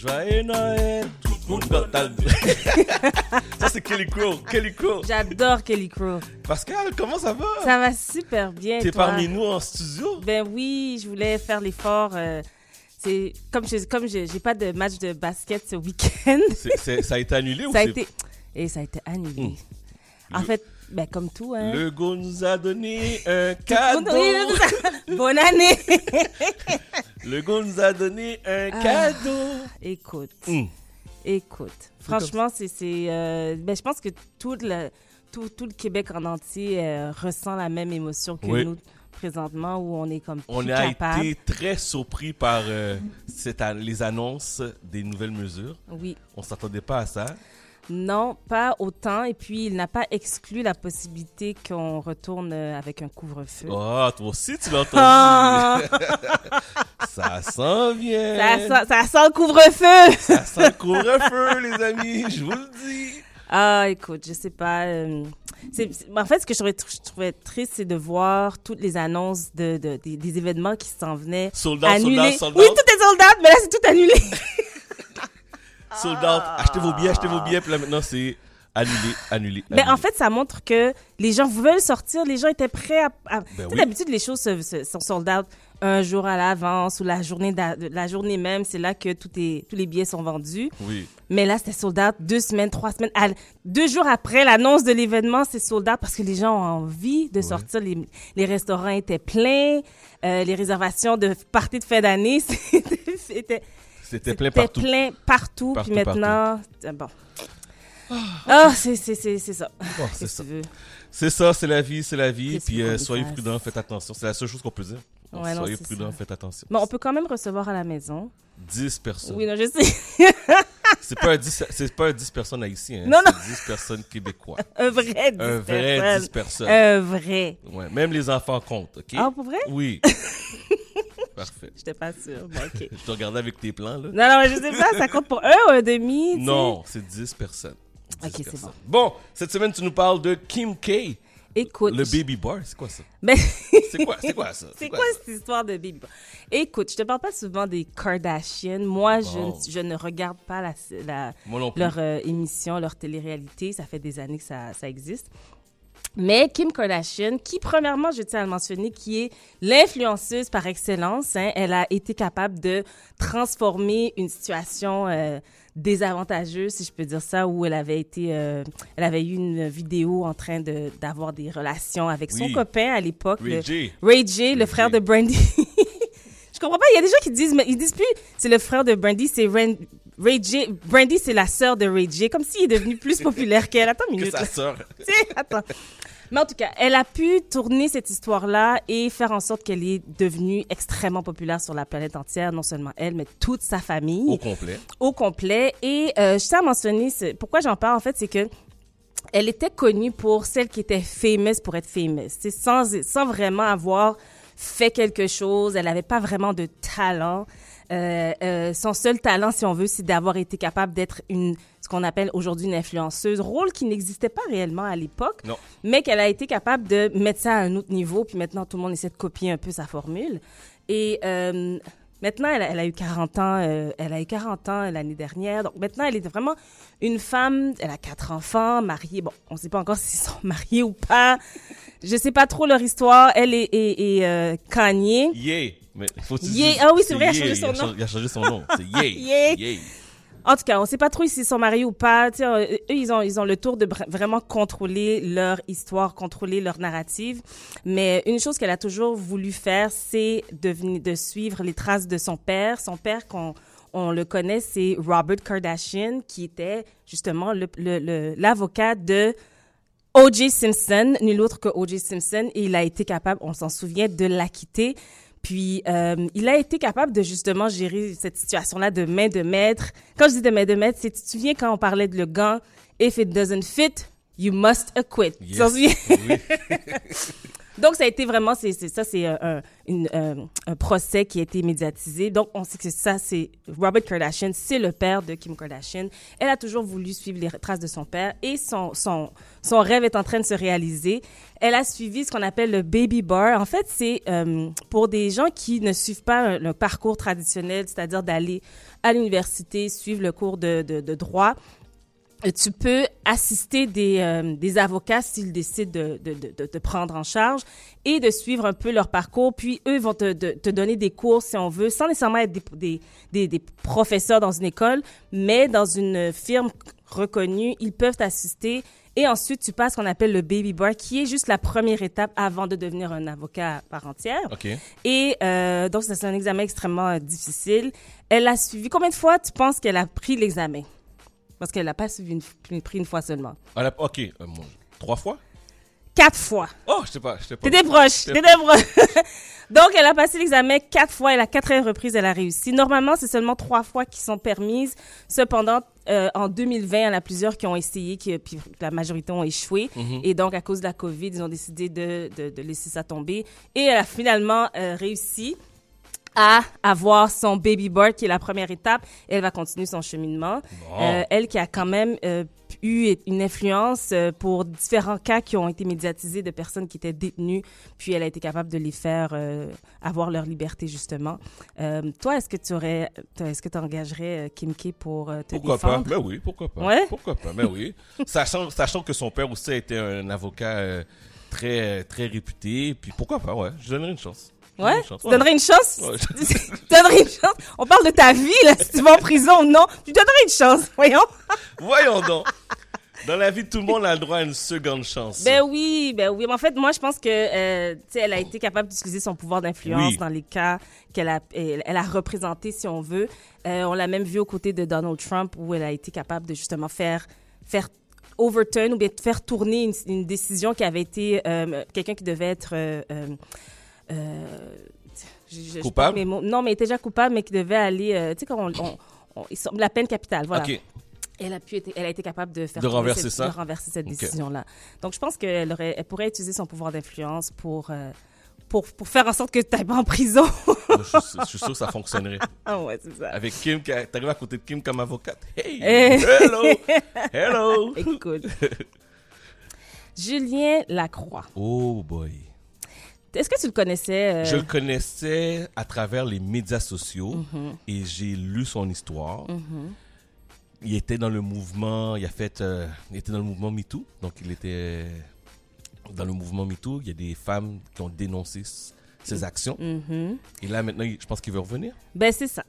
Ça, c'est Kelly Crow. Kelly Crow. J'adore Kelly Crow. Pascal, comment ça va? Ça va super bien. T'es toi? parmi nous en studio? Ben oui, je voulais faire l'effort. euh, c'est comme je comme j'ai pas de match de basket ce week-end. Ça a été annulé ou ça a été et ça a été annulé. Hmm. En Le- fait, ben comme tout hein. Le go nous a donné un cadeau. Bonne année. Le go nous a donné un Ah. cadeau. Écoute, Hmm. écoute. Franchement, c'est euh, ben je pense que tout le tout, tout le Québec en entier euh, ressent la même émotion que Oui. nous présentement où on est comme On a capable. été très surpris par euh, cette les annonces des nouvelles mesures. Oui. On s'attendait pas à ça. Non, pas autant. Et puis, il n'a pas exclu la possibilité qu'on retourne euh, avec un couvre-feu. Oh, toi aussi, tu l'as entendu. Ah! ça s'en vient. ça, sent, ça sent le couvre-feu! Ça sent le couvre-feu, les amis, je vous le dis. Ah, écoute, je sais pas. euh, en fait, ce que je trouvais, je trouvais triste, c'est de voir toutes les annonces de, de- des, des événements qui s'en venaient Sold out, annulés. sold out, sold oui, out. tout est sold out, mais là, c'est tout annulé. Sold out. Achetez vos billets, achetez vos billets. Puis là, maintenant, c'est annulé, annulé. Mais en fait, ça montre que les gens veulent sortir, les gens étaient prêts à. à- tu sais, Ben oui. d'habitude, les choses se- se- sont sold out un jour à l'avance ou la journée, la journée même, c'est là que tout est, tous les billets sont vendus. Oui. Mais là, c'était sold out deux semaines, trois semaines. À- deux jours après l'annonce de l'événement, c'est sold out parce que les gens ont envie de sortir. Les, les restaurants étaient pleins. euh, les réservations de parties de fin d'année, c'était c'était- C'était plein c'était partout. plein partout. Partout, puis maintenant, euh, bon. Ah, c'est c'est- c'est- c'est ça. Bon, c'est Qu'est-ce ça. C'est ça, c'est la vie, c'est la vie. Puis euh, soyez prudents, faites attention. C'est la seule chose qu'on peut dire. Donc, Ouais, soyez c'est prudents, ça. faites attention. On peut quand même recevoir à la maison. 10 personnes. Oui, non, je sais. C'est pas un 10, c'est pas un 10 personnes haïtien. Hein. Non, non. C'est 10 personnes québécois. Un vrai 10 Un vrai personnes. 10 personnes. Un vrai. Ouais, même les enfants comptent, OK? Ah, pour vrai? Oui. Parfait. J'étais pas sûre. Bon, OK. Je te regardais avec tes plans, là. Non, non, je sais pas, ça compte pour un ou un demi? tu? Non, c'est 10 personnes. 10 Ok, c'est personnes. Bon, cette semaine, tu nous parles de Kim K. Écoute. Le baby bar, c'est quoi ça? Ben, C'est quoi, c'est quoi ça? c'est quoi cette histoire de baby? Écoute, je te parle pas souvent des Kardashians. Moi, je, Bon. ne- je ne regarde pas la, leur euh, émission, leur télé-réalité. Ça fait des années que ça, ça existe. Mais Kim Kardashian, qui premièrement, je tiens à le mentionner, qui est l'influenceuse par excellence, hein, elle a été capable de transformer une situation euh, désavantageuse, si je peux dire ça, où elle avait été, euh, elle avait eu une vidéo en train de d'avoir des relations avec son Oui. copain à l'époque, Ray J. Ray J, le Ray frère J. de Brandy. je comprends pas. Il y a des gens qui disent, mais ils disent plus, c'est le frère de Brandy, c'est Ren- Ray J. Brandy, c'est la sœur de Ray J. Comme s'il est devenu plus populaire qu'elle. Attends une Que minute. sa là. sœur. Attends. Mais en tout cas, elle a pu tourner cette histoire-là et faire en sorte qu'elle est devenue extrêmement populaire sur la planète entière, non seulement elle, mais toute sa famille Au complet. au complet. Et euh, je tiens à mentionner, pourquoi j'en parle en fait, c'est que elle était connue pour celle qui était famous pour être famous. C'est sans, sans vraiment avoir fait quelque chose. Elle n'avait pas vraiment de talent. Euh, euh, son seul talent, si on veut, c'est d'avoir été capable d'être une, ce qu'on appelle aujourd'hui une influenceuse, rôle qui n'existait pas réellement à l'époque, mais qu'elle a été capable de mettre ça à un autre niveau. Puis maintenant, tout le monde essaie de copier un peu sa formule. Et euh, maintenant, elle a, elle a eu 40 ans. euh, elle a eu 40 ans l'année dernière. Donc maintenant, elle est vraiment une femme. Elle a quatre enfants, mariée. Bon, on ne sait pas encore s'ils sont mariés ou pas. Je sais pas trop leur histoire. Elle et, et euh, Kanye. Yeah. Mais faut Yeah. Ah oui, c'est vrai, il a changé son nom. Il a changé son nom. C'est Yeah. Yeah. Yeah. En tout cas, on sait pas trop s'ils sont mariés ou pas. Euh, eux, ils ont, le tour de vraiment contrôler leur histoire, contrôler leur narrative. Mais une chose qu'elle a toujours voulu faire, c'est de, suivre les traces de son père. Son père, qu'on on le connaît, c'est Robert Kardashian, qui était justement l'avocat de O.J. Simpson, nul autre que O.J. Simpson, il a été capable, on s'en souvient, de l'acquitter. Puis, euh, il a été capable de justement gérer cette situation-là de main de maître. Quand je dis de main de maître, c'est, tu te souviens quand on parlait de le gant, if it doesn't fit, you must acquit. Tu souviens? Oui. Donc, ça a été vraiment, ça, c'est un, une, euh, un procès qui a été médiatisé. Donc, on sait que ça, c'est Robert Kardashian, c'est le père de Kim Kardashian. Elle a toujours voulu suivre les traces de son père et son, son, son rêve est en train de se réaliser. Elle a suivi ce qu'on appelle le baby bar. En fait, c'est euh, pour des gens qui ne suivent pas le parcours traditionnel, c'est-à-dire d'aller à l'université, suivre le cours de, de droit. Euh, tu peux assister des, euh, des avocats s'ils décident de, de, de, de te prendre en charge et de suivre un peu leur parcours. Puis eux vont te, de- te donner des cours, si on veut, sans nécessairement être des, des, des, des professeurs dans une école, mais dans une firme reconnue, ils peuvent t'assister. Et ensuite, tu passes ce qu'on appelle le baby bar, qui est juste la première étape avant de devenir un avocat à part entière. OK. Et euh, donc, ça, c'est un examen extrêmement euh, difficile. Elle a suivi. Combien de fois tu penses qu'elle a pris l'examen? Parce qu'elle n'a pas suivi une, une- pris une fois seulement. Elle a- OK. euh, Trois fois? Quatre fois. Oh, je sais pas. Je sais pas. T'étais proche. T'étais proche. Donc, elle a passé l'examen quatre fois et la quatrième reprise, elle a réussi. Normalement, c'est seulement trois fois qui sont permises. Cependant, euh, en 2020, il y en a plusieurs qui ont essayé, qui, puis la majorité ont échoué. Et donc, à cause de la COVID, ils ont décidé de, de, de laisser ça tomber. Et elle a finalement euh, réussi à avoir son baby board, qui est la première étape. Elle va continuer son cheminement. Bon. Euh, elle qui a quand même euh, eu une influence euh, pour différents cas qui ont été médiatisés de personnes qui étaient détenues, puis elle a été capable de les faire avoir leur liberté justement. Toi, est-ce que tu aurais, est-ce que tu engagerais Kim K pour te Pourquoi défendre? pas? Ben oui, pourquoi pas? Ouais? Pourquoi pas? Ben oui. sachant, sachant que son père aussi a été un avocat très, très réputé, puis pourquoi pas, ouais. Je donnerais une chance. Ouais? Tu donnerais une chance? Ouais. tu donnerais une chance? On parle de ta vie, là, si tu vas en prison ou non. Tu donnerais une chance, voyons. Voyons donc. Dans la vie, tout le monde a le droit à une seconde chance. Ben oui, ben oui. Mais en fait, moi, je pense que, euh, tu sais, elle a été capable d'utiliser son pouvoir d'influence Oui. dans les cas qu'elle a, elle, elle a représenté, si on veut. Euh, on l'a même vu aux côtés de Donald Trump, où elle a été capable de justement faire, faire overturn ou bien faire tourner une, une décision qui avait été euh, quelqu'un qui devait être euh, je- je- je Coupable? perds mes mots. non, mais était déjà coupable, mais qui devait aller, euh, tu sais, quand on, on- la peine capitale, voilà. OK. Elle a pu être, elle a été capable de faire De renverser cette, ça? de renverser cette décision-là. Donc, je pense qu'elle aurait, elle pourrait utiliser son pouvoir d'influence pour, euh, pour, pour faire en sorte que tu n'ailles pas en prison. Je, suis- je sûr que ça fonctionnerait. ah ouais, c'est ça. Avec Kim, qui a- t'arrives à côté de Kim comme avocate. Hey! Eh. Hello! Hello! Écoute. Julien Lacroix. Oh boy. Est-ce que tu le connaissais? euh, Je le connaissais à travers les médias sociaux Mhm. et j'ai lu son histoire. Il était dans le mouvement, il a fait, euh, il était dans le mouvement MeToo, donc il était dans le mouvement MeToo. Il y a des femmes qui ont dénoncé ses actions. mhm. Et là maintenant, je pense qu'il veut revenir. Ben, c'est ça.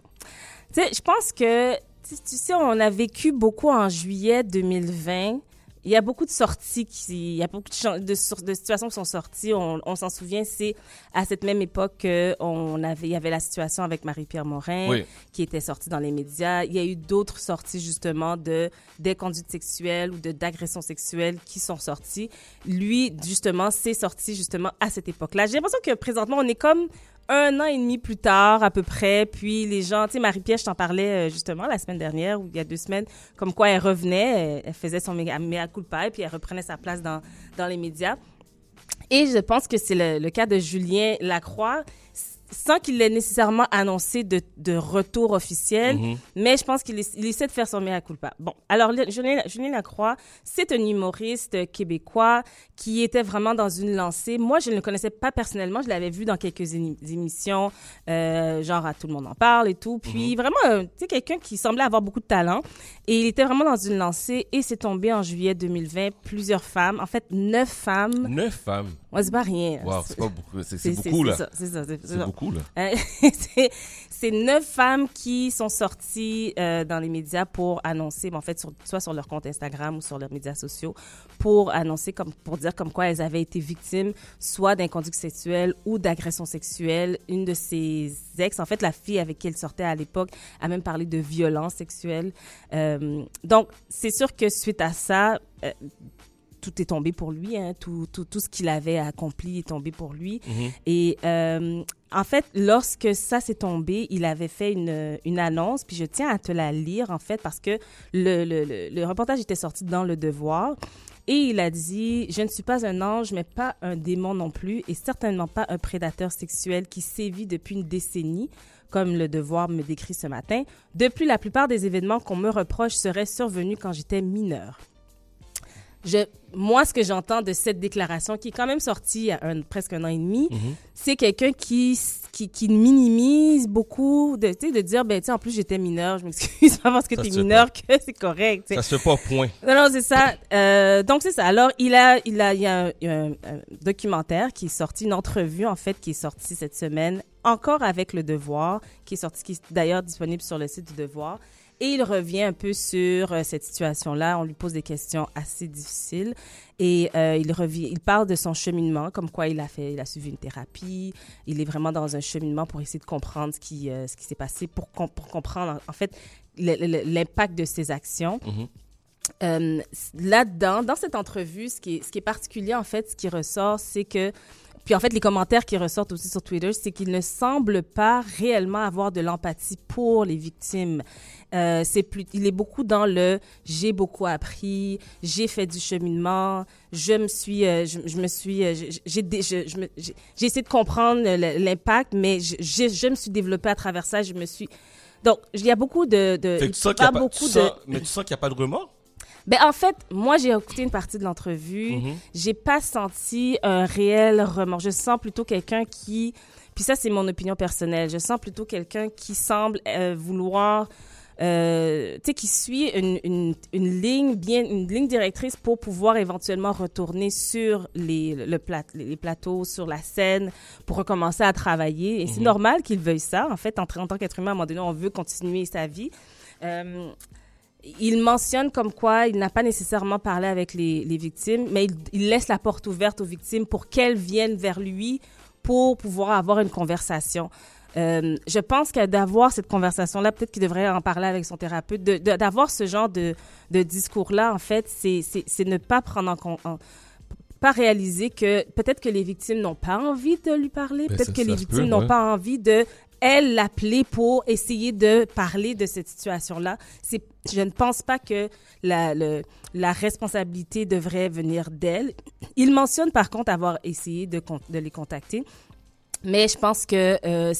Tu sais, je pense que, tu sais, on a vécu beaucoup en juillet 2020. Il y a beaucoup de sorties qui, il y a beaucoup de, de, de situations qui sont sorties. On, on s'en souvient, c'est à cette même époque qu'on avait, il y avait la situation avec Marie-Pierre Morin Oui. qui était sortie dans les médias. Il y a eu d'autres sorties justement de des conduites sexuelles ou de d'agressions sexuelles qui sont sorties. Lui, justement, c'est sorti justement à cette époque-là. J'ai l'impression que présentement, on est comme un an et demi plus tard à peu près, puis les gens, tu sais, Marie-Pierre, je t'en parlais euh, justement la semaine dernière ou il y a deux semaines, comme quoi elle revenait, elle, faisait son mea, mea culpa et puis elle reprenait sa place dans, dans les médias. Et je pense que c'est le, cas de Julien Lacroix, sans qu'il l'ait nécessairement annoncé de, de retour officiel, Mhm. mais je pense qu'il essa- il essaie de faire son mea culpa. Bon, alors Julien, Julien Lacroix, c'est un humoriste québécois qui était vraiment dans une lancée. Moi, je ne le connaissais pas personnellement, je l'avais vu dans quelques émi- émissions, euh, genre à Tout le monde en parle et tout. Puis vraiment, euh, tu sais, quelqu'un qui semblait avoir beaucoup de talent. Et il était vraiment dans une lancée et c'est tombé en juillet 2020. Plusieurs femmes, en fait, neuf femmes. Neuf femmes. Ouais, c'est pas rien. Wow, c'est beaucoup. C'est c'est là. ça, C'est ça, c'est beaucoup là. Euh, c'est- neuf femmes qui sont sorties euh, dans les médias pour annoncer, ben, en fait, soit sur leur compte Instagram ou sur leurs médias sociaux, pour annoncer, comme, pour dire comme quoi elles avaient été victimes soit d'inconduite sexuelle ou d'agression sexuelle. Une de ses ex, en fait, la fille avec qui elle sortait à l'époque, a même parlé de violence sexuelle. Euh, donc, c'est sûr que suite à ça, tout est tombé pour lui. Hein. Tout, tout, tout ce qu'il avait accompli est tombé pour lui. Mhm. Et euh, en fait, lorsque ça s'est tombé, il avait fait une, une annonce, puis je tiens à te la lire, en fait, parce que le, le, le, le reportage était sorti dans Le Devoir. et il a dit Je ne suis pas un ange, mais pas un démon non plus, et certainement pas un prédateur sexuel qui sévit depuis une décennie, comme le devoir me décrit ce matin. De plus, la plupart des événements qu'on me reproche seraient survenus quand j'étais mineure. Je, moi, ce que j'entends de cette déclaration, qui est quand même sortie il y a un, presque un an et demi, c'est quelqu'un qui, qui, qui minimise beaucoup, de, tu dire, ben, tu en plus, j'étais mineur, je m'excuse pas parce que se fait mineur que c'est correct. tu sais. Ça se fait pas point. Non, non, c'est ça. Euh, donc, c'est ça. Alors, il a, il a, il y a un, il y a un- un documentaire qui est sorti, une entrevue, en fait, qui est sortie cette semaine, encore avec Le Devoir, qui est sorti, qui est d'ailleurs disponible sur le site du Devoir. Et il revient un peu sur euh, cette situation-là. On lui pose des questions assez difficiles. Et euh, il revient, il parle de son cheminement, comme quoi il a fait, il a suivi une thérapie. Il est vraiment dans un cheminement pour essayer de comprendre ce qui, euh, ce qui s'est passé, pour, com- pour comprendre, en, fait, l'impact de ses actions. Mhm. Euh, là-dedans, dans cette entrevue, ce qui, est, ce qui est particulier, en fait, ce qui ressort, c'est que, puis en fait, les commentaires qui ressortent aussi sur Twitter, c'est qu'il ne semble pas réellement avoir de l'empathie pour les victimes. Euh, c'est plus, il est beaucoup dans le j'ai beaucoup appris, j'ai fait du cheminement, je me suis, euh, je, je me suis, euh, j'ai, j'ai, essayé de comprendre l'impact, mais je, je, je me suis développée à travers ça, je me suis, donc il y a beaucoup de, de il y a pas, beaucoup de, mais tu sens qu'il n'y a pas de remords? Ben, en fait, moi, j'ai écouté une partie de l'entrevue. Mhm. J'ai pas senti un réel remords. Je sens plutôt quelqu'un qui, puis ça, c'est mon opinion personnelle. Je sens plutôt quelqu'un qui semble euh, vouloir, euh, tu sais, qui suit une, une, une ligne bien, une ligne directrice pour pouvoir éventuellement retourner sur les, le plat, les plateaux, sur la scène, pour recommencer à travailler. Et c'est normal qu'il veuille ça. En fait, en, en tant qu'être humain, à un moment donné, on veut continuer sa vie. Euh, il mentionne comme quoi il n'a pas nécessairement parlé avec les, les victimes, mais il, il laisse la porte ouverte aux victimes pour qu'elles viennent vers lui pour pouvoir avoir une conversation. Euh, je pense que d'avoir cette conversation-là, peut-être qu'il devrait en parler avec son thérapeute, d'avoir ce genre de, de discours-là, en fait, c'est ne pas prendre en compte, pas réaliser que peut-être que les victimes n'ont pas envie de lui parler, Ben, peut-être que les victimes n'ont ouais. pas envie de elle l'appeler pour essayer de parler de cette situation-là. Je ne pense pas que la, responsabilité devrait venir d'elle. Il mentionne par contre avoir essayé de les contacter. Mais je pense que euh,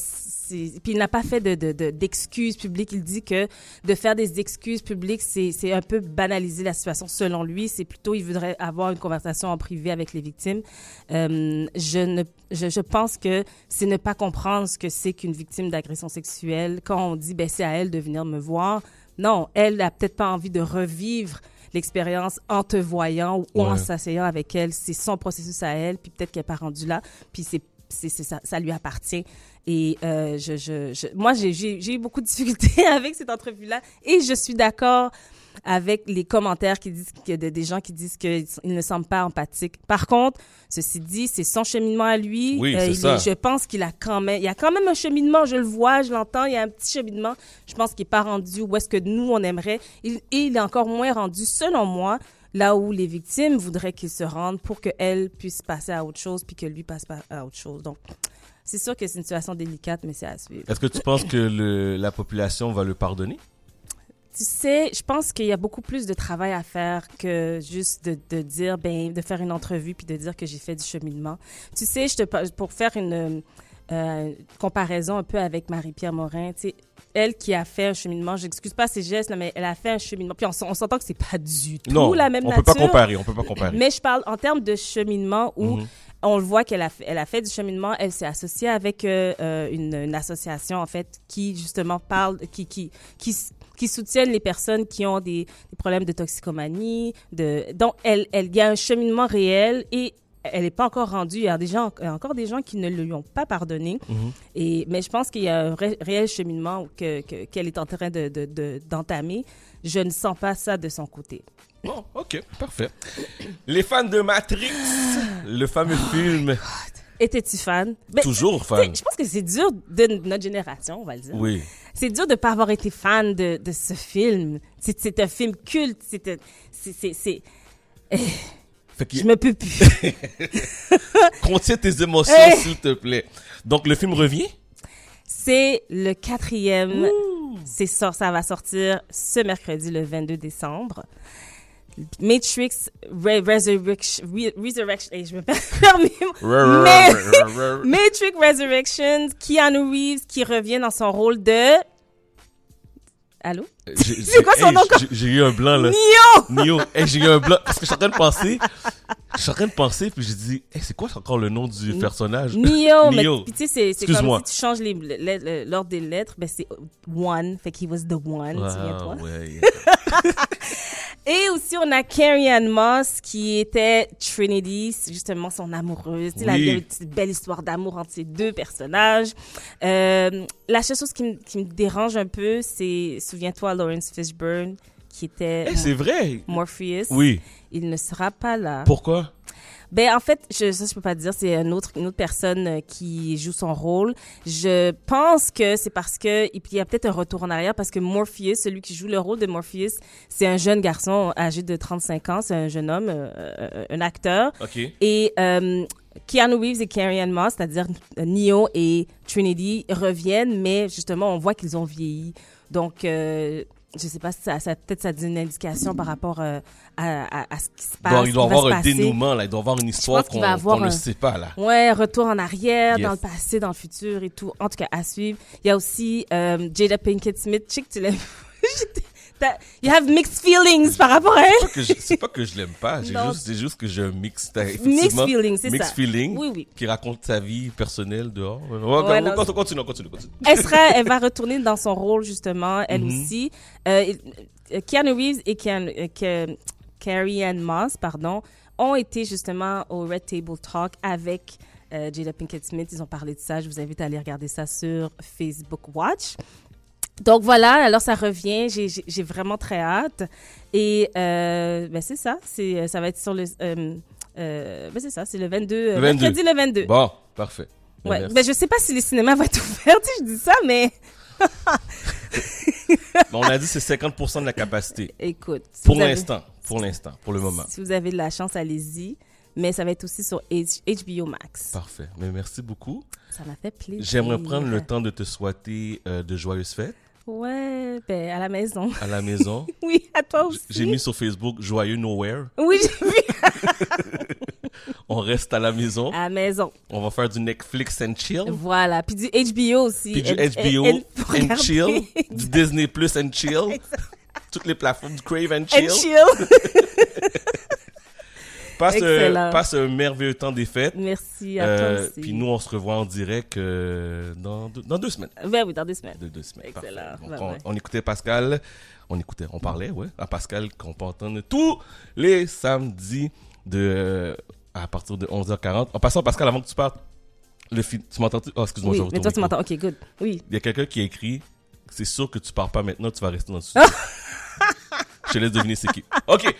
puis il n'a pas fait de de- de- d'excuses publiques. Il dit que de faire des excuses publiques, c'est c'est un peu banaliser la situation. Selon lui, c'est plutôt il voudrait avoir une conversation en privé avec les victimes. Euh, je ne je, je pense que c'est ne pas comprendre ce que c'est qu'une victime d'agression sexuelle. Quand on dit ben c'est à elle de venir me voir, non, elle a peut-être pas envie de revivre l'expérience en te voyant ou en s'asseyant avec elle. C'est son processus à elle, puis peut-être qu'elle n'est pas rendue là, puis c'est c'est, ça, ça lui appartient. Et euh, je, je, je, moi, j'ai, eu beaucoup de difficultés avec cette entrevue-là. Et je suis d'accord avec les commentaires qui disent que de- des gens qui disent qu'ils ne semblent pas empathiques. Par contre, ceci dit, c'est son cheminement à lui. Oui, Euh, il ça. je pense qu'il a quand même, il y a quand même un cheminement. Je le vois, je l'entends. Il y a un petit cheminement. Je pense qu'il n'est pas rendu où est-ce que nous on aimerait. Il, et il est encore moins rendu, selon moi, là où les victimes voudraient qu'il se rende pour qu'elles puissent passer à autre chose puis que lui passe pas à autre chose. Donc, c'est sûr que c'est une situation délicate, mais c'est à suivre. Est-ce que tu penses que le, la population va le pardonner? Tu sais, je pense qu'il y a beaucoup plus de travail à faire que juste de, de dire, ben, de faire une entrevue puis de dire que j'ai fait du cheminement. Tu sais, je te, par- pour faire une euh, comparaison un peu avec Marie-Pierre Morin, tu sais, elle qui a fait un cheminement, j'excuse pas ses gestes, là, mais elle a fait un cheminement. Puis on, on s'entend que c'est pas du tout non, la même on nature. peut pas comparer, on peut pas comparer. Mais je parle en termes de cheminement où Mhm. on le voit qu'elle a fait, elle a fait du cheminement. Elle s'est associée avec euh, euh, une, une association en fait qui justement parle, qui qui qui s- qui soutiennent les personnes qui ont des, des problèmes de toxicomanie. De donc elle elle il y a un cheminement réel et elle n'est pas encore rendue. Il y a des gens, encore des gens qui ne lui ont pas pardonné. Mhm. Et, mais je pense qu'il y a un réel cheminement que, que- qu'elle est en train de, de- de- d'entamer. Je ne sens pas ça de son côté. Bon, ok, parfait. Les fans de Matrix, le fameux film, Étais-tu fan? Ben, toujours fan. Je pense que c'est dur de notre génération, on va le dire. Oui. C'est dur de pas avoir été fan de, de ce film. C'est, c'est un film culte. C'est, Fait que je me peux plus. contiens tes émotions, Hey. s'il te plaît. Donc, le film revient? C'est le quatrième. C'est ça, ça va sortir ce mercredi, le 22 décembre. Matrix Re- Resurrection, Re- Resurrection, eh, je me rrr. Matrix Resurrections, Keanu Reeves qui revient dans son rôle de... Allô? J'ai- C'est quoi son hey, nom, j'ai- eu un blanc, là. Neo! Nio. Hey, j'ai eu un blanc. Parce que je suis en train de penser. Je suis en train de penser, puis j'ai dit, hey, c'est quoi encore le nom du personnage? Neo, mais Neo. puis tu sais, c'est- comme si tu changes l'ordre des lettres, ben c'est One, fait qu'il was the One, Ah, souviens-toi. ouais. Et on a Carrie Ann Moss qui était Trinity, justement son amoureuse. Oui. Il a une petite belle histoire d'amour entre ces deux personnages. Euh, la seule chose qui, me- qui dérange un peu, c'est, souviens-toi, Lawrence Fishburne, qui était Hey, c'est vrai. Morpheus. Oui. Il ne sera pas là. Pourquoi? Ben en fait, je, ça je peux pas te dire, c'est une autre une autre personne euh, qui joue son rôle. Je pense que c'est parce que et puis il y a peut-être un retour en arrière parce que Morpheus, celui qui joue le rôle de Morpheus, c'est un jeune garçon âgé de 35 ans, c'est un jeune homme, euh, euh, un acteur. OK. Et euh, Keanu Reeves et Carrie Ann Moss, c'est-à-dire Neo et Trinity, reviennent, mais justement, on voit qu'ils ont vieilli. Donc, euh, je sais pas si ça, ça peut-être ça donne une indication par rapport euh, à, à, à ce qui se passe. Bon, il doit avoir un passer. dénouement, là. Il doit avoir une histoire qu'on va avoir qu'on ne un- sait pas, là. Ouais, retour en arrière, Yes. dans le passé, dans le futur et tout. En tout cas, à suivre. Il y a aussi euh, Jada Pinkett Smith. Que tu l'aimes. You have mixed feelings par rapport à elle. C'est pas que je- l'aime pas. juste- C'est juste que j'ai un mix. Mixed feelings, c'est Mixed ça. feeling. Oui, oui. Qui raconte sa vie personnelle dehors. Ouais, Ouais, non, continue, continue, continue. Elle sera, elle va retourner dans son rôle justement, elle Mhm. aussi. Euh, euh, Keanu Reeves et Keanu- euh, Carrie Ann Moss, pardon, ont été justement au Red Table Talk avec euh, Jada Pinkett Smith. Ils ont parlé de ça. Je vous invite à aller regarder ça sur Facebook Watch. Donc voilà, alors ça revient. J'ai- vraiment très hâte. Et euh, ben c'est ça. C'est ça va être sur le. Euh, euh, ben c'est ça. C'est le 22. euh, Le 22. Mercredi le 22. Bon, parfait. Ouais, Merci. ben je sais pas si les cinémas vont être ouverts, sais, je dis ça, mais on a dit c'est 50% de la capacité. écoute. si Pour avez- l'instant. Pour l'instant. Pour le moment. Si vous avez de la chance, allez-y. Mais ça va être aussi sur HBO Max. Parfait. Mais merci beaucoup. Ça m'a fait plaisir. J'aimerais prendre le temps de te souhaiter euh, de joyeuses fêtes Ouais, ben à la maison. à la maison? Oui, à toi aussi. J'ai mis sur Facebook Joyeux Nowhere. Oui, j'ai vu. On reste à la maison. À la maison. On va faire du Netflix and chill. Voilà. Puis du HBO aussi. Puis du Elle- HBO elle- elle- and chill. Du Disney Plus and chill. Toutes les plateformes du Crave and And chill. Passe, euh, Excellent. passe un merveilleux temps des fêtes. Merci à Euh, toi aussi. puis nous, on se revoit en direct euh, dans, deux, dans deux semaines. Ben oui, dans deux semaines. De deux semaines. Excellent. Donc, on, écoutait Pascal. On écoutait, on parlait, ouais, à Pascal qu'on peut entendre tous les samedis de, euh, à partir de 11h40. En passant, Pascal, avant que tu partes, le fi- tu m'entends Oh, excuse-moi, Oui, je mais toi, tu m'entends. OK, good. Oui. Il y a quelqu'un qui a écrit C'est sûr que tu pars pas maintenant, tu vas rester dans le studio. je te laisse deviner c'est qui. OK.